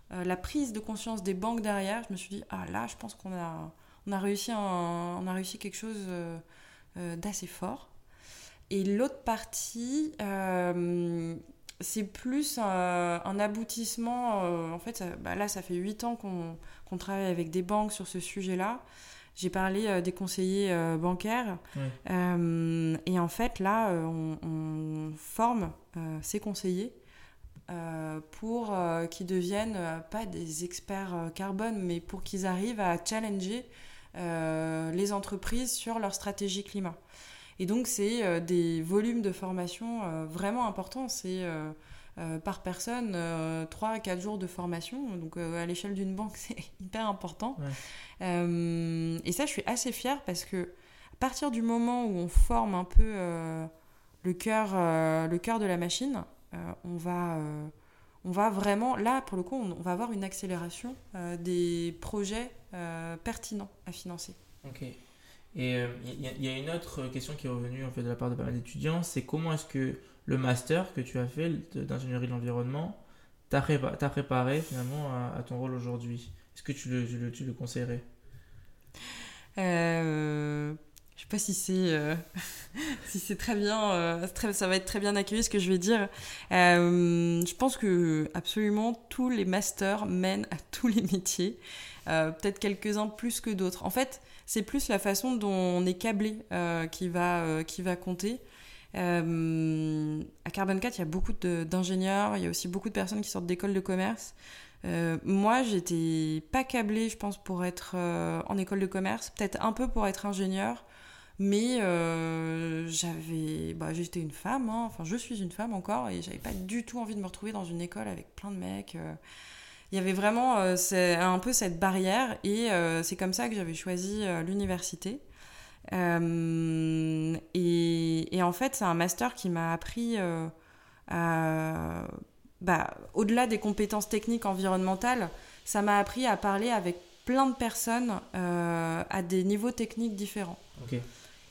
la prise de conscience des banques derrière, je me suis dit ah là, je pense qu'on a on a réussi on a réussi quelque chose d'assez fort. Et l'autre partie, euh, c'est plus un, aboutissement. Euh, en fait, bah là, ça fait 8 ans qu'on travaille avec des banques sur ce sujet-là. J'ai parlé euh, des conseillers bancaires. et en fait, là, on, forme ces conseillers pour qu'ils deviennent pas des experts carbone, mais pour qu'ils arrivent à challenger les entreprises sur leur stratégie climat. Et donc, c'est euh, des volumes de formation euh, vraiment importants. C'est euh, par personne 3 à 4 jours de formation. Donc, à l'échelle d'une banque, c'est hyper important. et ça, je suis assez fière parce que à partir du moment où on forme un peu le cœur le cœur de la machine, on va on va vraiment, là pour le coup, on, va avoir une accélération des projets pertinents à financer. Ok. Et il euh, y, a une autre question qui est revenue en fait, de la part de pas mal d'étudiants, c'est comment est-ce que le master que tu as fait d'ingénierie de l'environnement t'a préparé finalement à, ton rôle aujourd'hui? Est-ce que tu le, tu le, conseillerais? Euh, Je sais pas si c'est euh, si c'est très bien, euh, ça va être très bien accueilli ce que je vais dire. je pense que absolument tous les masters mènent à tous les métiers, peut-être quelques-uns plus que d'autres. En fait, c'est plus la façon dont on est câblé euh, qui, va, euh, qui va compter. Euh, à Carbon 4, il y a beaucoup d'ingénieurs, il y a aussi beaucoup de personnes qui sortent d'écoles de commerce. moi, j'étais pas câblée, je pense, pour être en école de commerce, peut-être un peu pour être ingénieur, mais j'avais, bah, j'étais une femme, hein. enfin, je suis une femme encore, et j'avais pas du tout envie de me retrouver dans une école avec plein de mecs il y avait vraiment euh, un peu cette barrière et euh, c'est comme ça que j'avais choisi euh, l'université. et, et, en fait, c'est un master qui m'a appris à bah, au-delà des compétences techniques environnementales, ça m'a appris à parler avec plein de personnes à des niveaux techniques différents.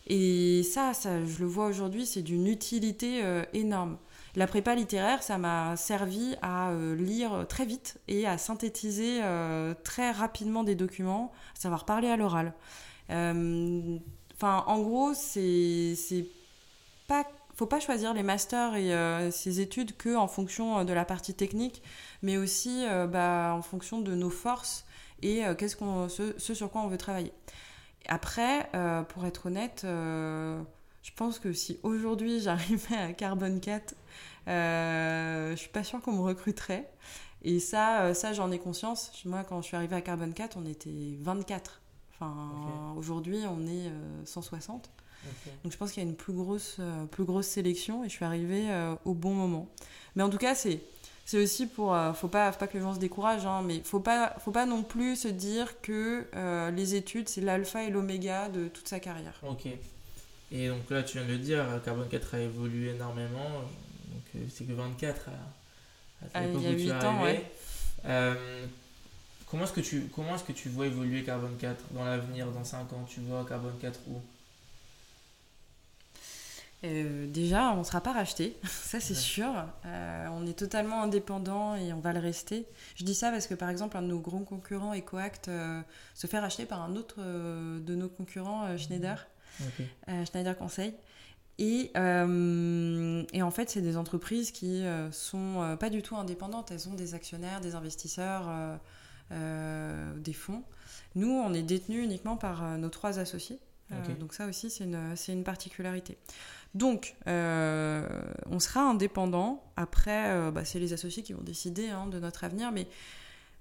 Et ça, ça, je le vois aujourd'hui, c'est d'une utilité énorme. La prépa littéraire, ça m'a servi à euh, lire très vite et à synthétiser très rapidement des documents, à savoir parler à l'oral. Enfin, en gros, c'est pas faut pas choisir les masters et euh, ces études que en fonction euh, de la partie technique, mais aussi euh, bah, en fonction de nos forces et qu'est-ce qu'on, ce, sur quoi on veut travailler. Après, pour être honnête, je pense que si aujourd'hui j'arrivais à Carbon 4, je suis pas sûre qu'on me recruterait. Et ça, ça j'en ai conscience. Moi, quand je suis arrivée à Carbon 4, on était 24. Enfin, aujourd'hui, on est 160. Donc je pense qu'il y a une plus grosse, euh, plus grosse sélection et je suis arrivée euh, au bon moment. Mais en tout cas, c'est c'est aussi pour euh, faut pas faut pas que les gens se découragent hein, mais faut pas faut pas non plus se dire que les études c'est l'alpha et l'oméga de toute sa carrière ok et donc là tu viens de le dire Carbone 4 a évolué énormément donc c'est que 24 à, à il y a 8 ans ouais. Comment est-ce que tu comment est-ce que tu vois évoluer Carbone 4 dans l'avenir dans 5 ans? Tu vois Carbone 4 où? Euh, déjà, on ne sera pas racheté, ça c'est sûr. Euh, on est totalement indépendant et on va le rester. Je dis ça parce que par exemple, un de nos grands concurrents, EcoAct, euh, se fait racheter par un autre de nos concurrents, Schneider, Schneider Conseil. Et, et en fait, c'est des entreprises qui sont pas du tout indépendantes. Elles ont des actionnaires, des investisseurs, des fonds. Nous, on est détenus uniquement par nos trois associés. donc ça aussi, c'est une, une particularité. Donc, euh, on sera indépendant. Après, euh, bah, c'est les associés qui vont décider hein, de notre avenir, mais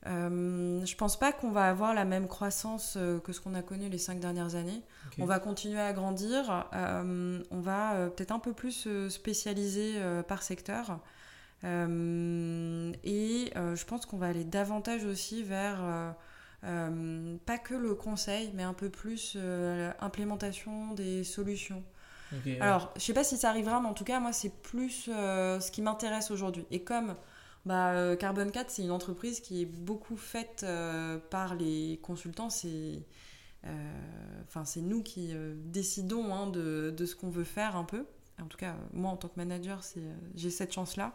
euh, je pense pas qu'on va avoir la même croissance euh, que ce qu'on a connu les cinq dernières années. On va continuer à grandir. on va peut-être un peu plus se spécialiser par secteur. et je pense qu'on va aller davantage aussi vers pas que le conseil, mais un peu plus l'implémentation des solutions. Alors, je sais pas si ça arrivera, mais en tout cas, moi, c'est plus euh, ce qui m'intéresse aujourd'hui. Et comme bah, euh, Carbon 4, c'est une entreprise qui est beaucoup faite euh, par les consultants, c'est enfin c'est nous qui décidons hein, de, de, ce qu'on veut faire un peu. En tout cas, moi, en tant que manager, j'ai cette chance-là.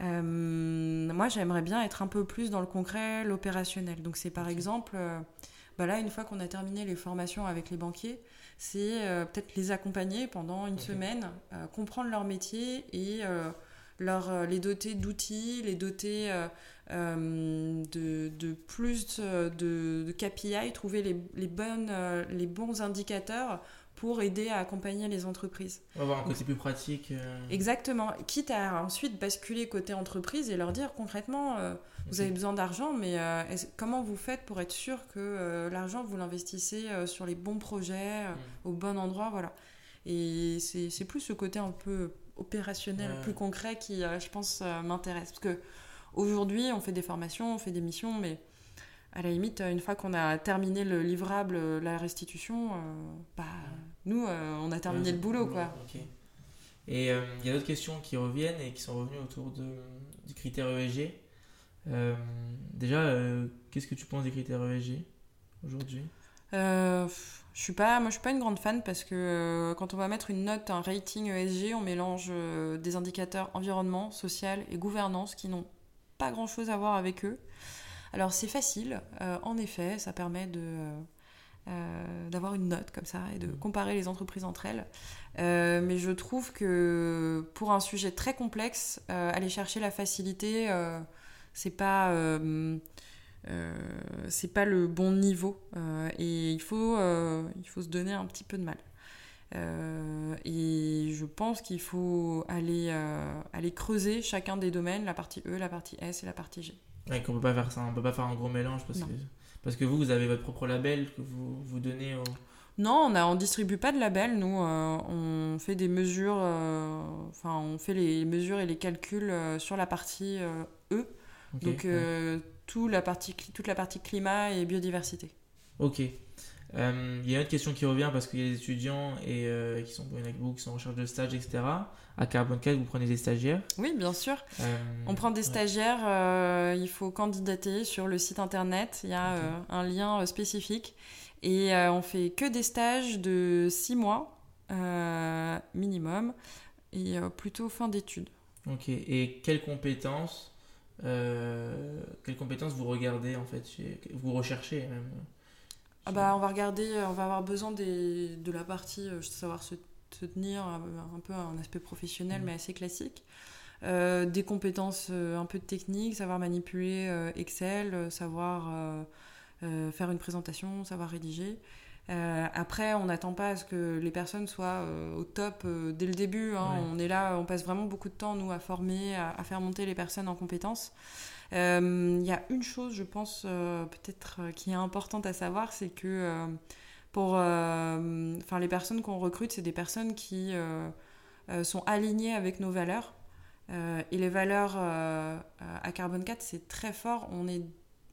moi, j'aimerais bien être un peu plus dans le concret, l'opérationnel. Donc, c'est par exemple, bah là, une fois qu'on a terminé les formations avec les banquiers, c'est euh, peut-être les accompagner pendant une semaine, euh, comprendre leur métier et euh, leur, les doter d'outils, les doter de, de, plus de, de, KPI, trouver les, les, bonnes, les bons indicateurs pour aider à accompagner les entreprises. On va avoir un côté plus pratique. Exactement. Quitte à ensuite basculer côté entreprise et leur dire concrètement, vous avez besoin d'argent, mais euh, comment vous faites pour être sûr que euh, l'argent, vous l'investissez euh, sur les bons projets, mm. au bon endroit, voilà. Et c'est plus ce côté un peu opérationnel, plus concret qui, je pense, m'intéresse. Parce que aujourd'hui, on fait des formations, on fait des missions, mais à la limite, une fois qu'on a terminé le livrable, la restitution, bah, nous, on a terminé le boulot, quoi. Et il y a d'autres questions qui reviennent et qui sont revenues autour de, du critère ESG. Euh, déjà, euh, qu'est-ce que tu penses des critères ESG aujourd'hui? Euh, je suis pas, moi je suis pas une grande fan parce que quand on va mettre une note, un rating ESG, on mélange des indicateurs environnement, social et gouvernance qui n'ont pas grand chose à voir avec eux. Alors c'est facile, en effet, ça permet de d'avoir une note comme ça et de mmh. comparer les entreprises entre elles. mais je trouve que pour un sujet très complexe, aller chercher la facilité c'est pas euh, euh, c'est pas le bon niveau euh, et il faut il faut se donner un petit peu de mal et je pense qu'il faut aller aller creuser chacun des domaines la partie E la partie S et la partie G ouais, qu'on peut pas faire ça on peut pas faire un gros mélange parce que parce que vous vous avez votre propre label que vous vous donnez au non, on ne on distribue pas de label. Nous, on fait des mesures, enfin, on fait les mesures et les calculs sur la partie E. Donc euh, tout la partie, toute la partie climat et biodiversité. Ok. Euh, il y a une autre question qui revient parce qu'il y a des étudiants et euh, qui sont qui sont en recherche de stage, etc. À Carbon 4, vous prenez des stagiaires? Oui, bien sûr. Euh, on prend des stagiaires. il faut candidater sur le site internet. Il y a un lien spécifique et on fait que des stages de 6 mois minimum et plutôt fin d'études. Ok. Et quelles compétences quelles compétences vous regardez en fait, vous recherchez même ah bah, on va regarder, euh, on va avoir besoin des, de la partie euh, savoir se, tenir, euh, un peu un aspect professionnel, mmh. mais assez classique. des compétences un peu techniques, savoir manipuler Excel, savoir faire une présentation, savoir rédiger. Après, on n'attend pas à ce que les personnes soient au top dès le début. Hein. On est là, on passe vraiment beaucoup de temps, nous, à former, à faire monter les personnes en compétences. Il euh, y a une chose, je pense, euh, peut-être euh, qui est importante à savoir, c'est que pour enfin les personnes qu'on recrute, c'est des personnes qui sont alignées avec nos valeurs. et les valeurs à Carbon 4, c'est très fort. On n'est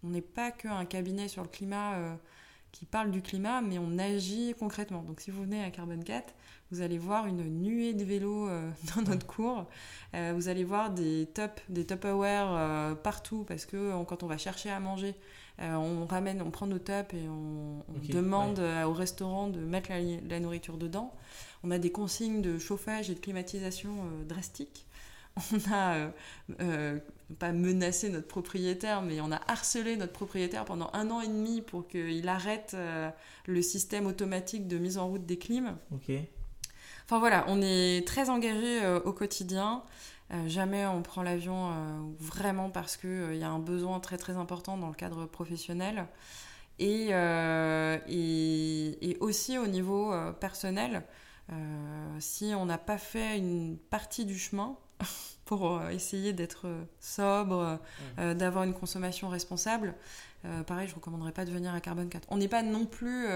on pas qu'un cabinet sur le climat qui parle du climat, mais on agit concrètement. Donc si vous venez à Carbon 4, vous allez voir une nuée de vélos euh, dans notre cours. Euh, vous allez voir des top, des top aware euh, partout parce que quand on va chercher à manger, on ramène, on prend nos tops et on, demande au restaurant de mettre la, nourriture dedans. On a des consignes de chauffage et de climatisation drastiques. On a pas menacé notre propriétaire, mais on a harcelé notre propriétaire pendant un an et demi pour qu'il arrête le système automatique de mise en route des clims. Ok. Enfin voilà, on est très engagé euh, au quotidien. Euh, jamais on prend l'avion euh, vraiment parce qu'il y a un besoin très très important dans le cadre professionnel. Et, et, aussi au niveau personnel, si on n'a pas fait une partie du chemin pour essayer d'être sobre, mmh. d'avoir une consommation responsable, pareil, je ne recommanderais pas de venir à Carbone 4. On n'est pas non plus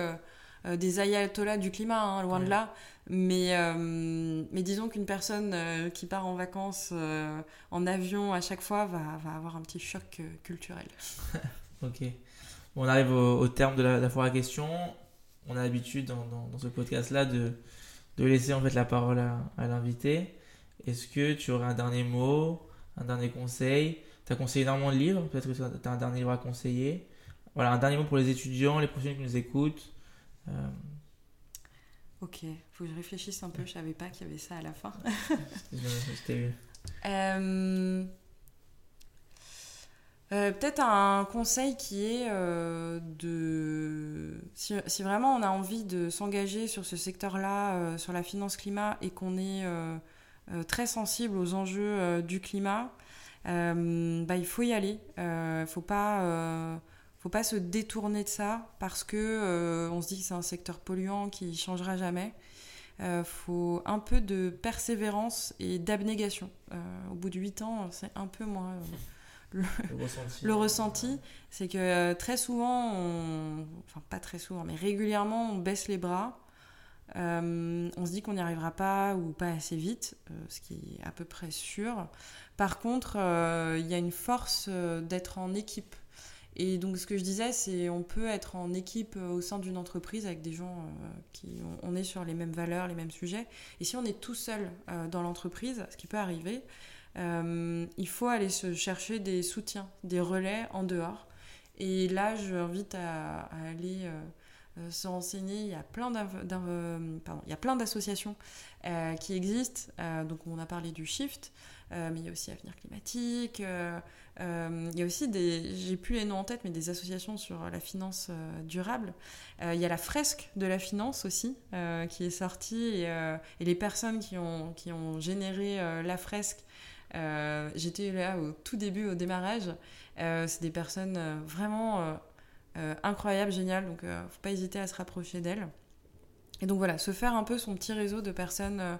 des ayatollahs du climat, hein, loin de là. Mais, euh, mais disons qu'une personne euh, qui part en vacances euh, en avion à chaque fois va, va avoir un petit choc culturel. ok. on arrive au, terme de la, foire à questions. On a l'habitude dans, dans, ce podcast-là de, de laisser en fait la parole à, à l'invité. Est-ce que tu aurais un dernier mot, un dernier conseil? Tu as conseillé énormément de livres, peut-être que tu as un dernier livre à conseiller. Voilà, un dernier mot pour les étudiants, les professionnels qui nous écoutent. Ok, faut que je réfléchisse un peu, je savais pas qu'il y avait ça à la fin. euh, euh, Peut-être un conseil qui est euh, de... Si, si, vraiment on a envie de s'engager sur ce secteur-là, euh, sur la finance climat, et qu'on est très sensible aux enjeux du climat, bah, il faut y aller. Il faut pas faut pas se détourner de ça parce que euh, on se dit que c'est un secteur polluant qui changera jamais. Il euh, faut un peu de persévérance et d'abnégation. Euh, au bout de 8 ans, c'est un peu moins le, ressenti. c'est que très souvent, enfin pas très souvent, mais régulièrement, on baisse les bras. On se dit qu'on n'y arrivera pas ou pas assez vite, ce qui est à peu près sûr. Par contre, il y a une force d'être en équipe. Et donc, ce que je disais, c'est on peut être en équipe euh, au sein d'une entreprise avec des gens euh, qui on est sur les mêmes valeurs, les mêmes sujets. Et si on est tout seul euh, dans l'entreprise, ce qui peut arriver, il faut aller se chercher des soutiens, des relais en dehors. Et là, je invite à, aller se renseigner. Il y a plein d'associations qui existent. donc, on a parlé du Shift, mais il y a aussi Avenir Climatique. Euh, il y a aussi des, j'ai plus les noms en tête, mais des associations sur la finance euh, durable. Euh, il y a la fresque de la finance aussi qui est sortie et, les personnes qui ont généré la fresque. J'étais là au tout début, au démarrage. c'est des personnes vraiment incroyables, géniales, donc faut pas hésiter à se rapprocher d'elles. Et donc voilà, se faire un peu son petit réseau de personnes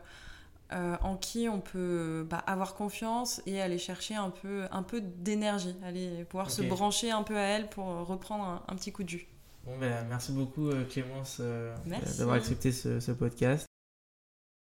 euh, en qui on peut bah, avoir confiance et aller chercher un peu, un peu d'énergie, aller pouvoir se brancher un peu à elle pour reprendre un, petit coup de jus. Bon, ben, merci beaucoup euh, Clémence euh, d'avoir accepté ce, ce, podcast.